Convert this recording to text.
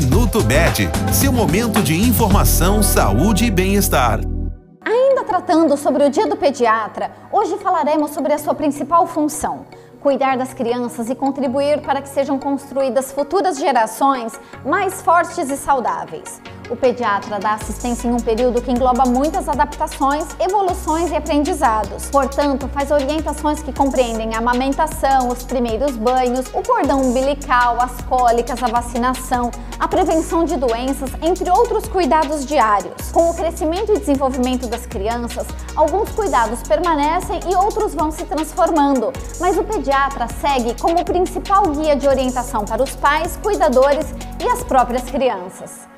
Minuto Med, seu momento de informação, saúde e bem-estar. Ainda tratando sobre o Dia do Pediatra, hoje falaremos sobre a sua principal função cuidar das crianças e contribuir para que sejam construídas futuras gerações mais fortes e saudáveis. O pediatra dá assistência em um período que engloba muitas adaptações, evoluções e aprendizados. Portanto, faz orientações que compreendem a amamentação, os primeiros banhos, o cordão umbilical, as cólicas, a vacinação, a prevenção de doenças, entre outros cuidados diários. Com o crescimento e desenvolvimento das crianças, alguns cuidados permanecem e outros vão se transformando, mas o pediatra segue como principal guia de orientação para os pais, cuidadores e as próprias crianças.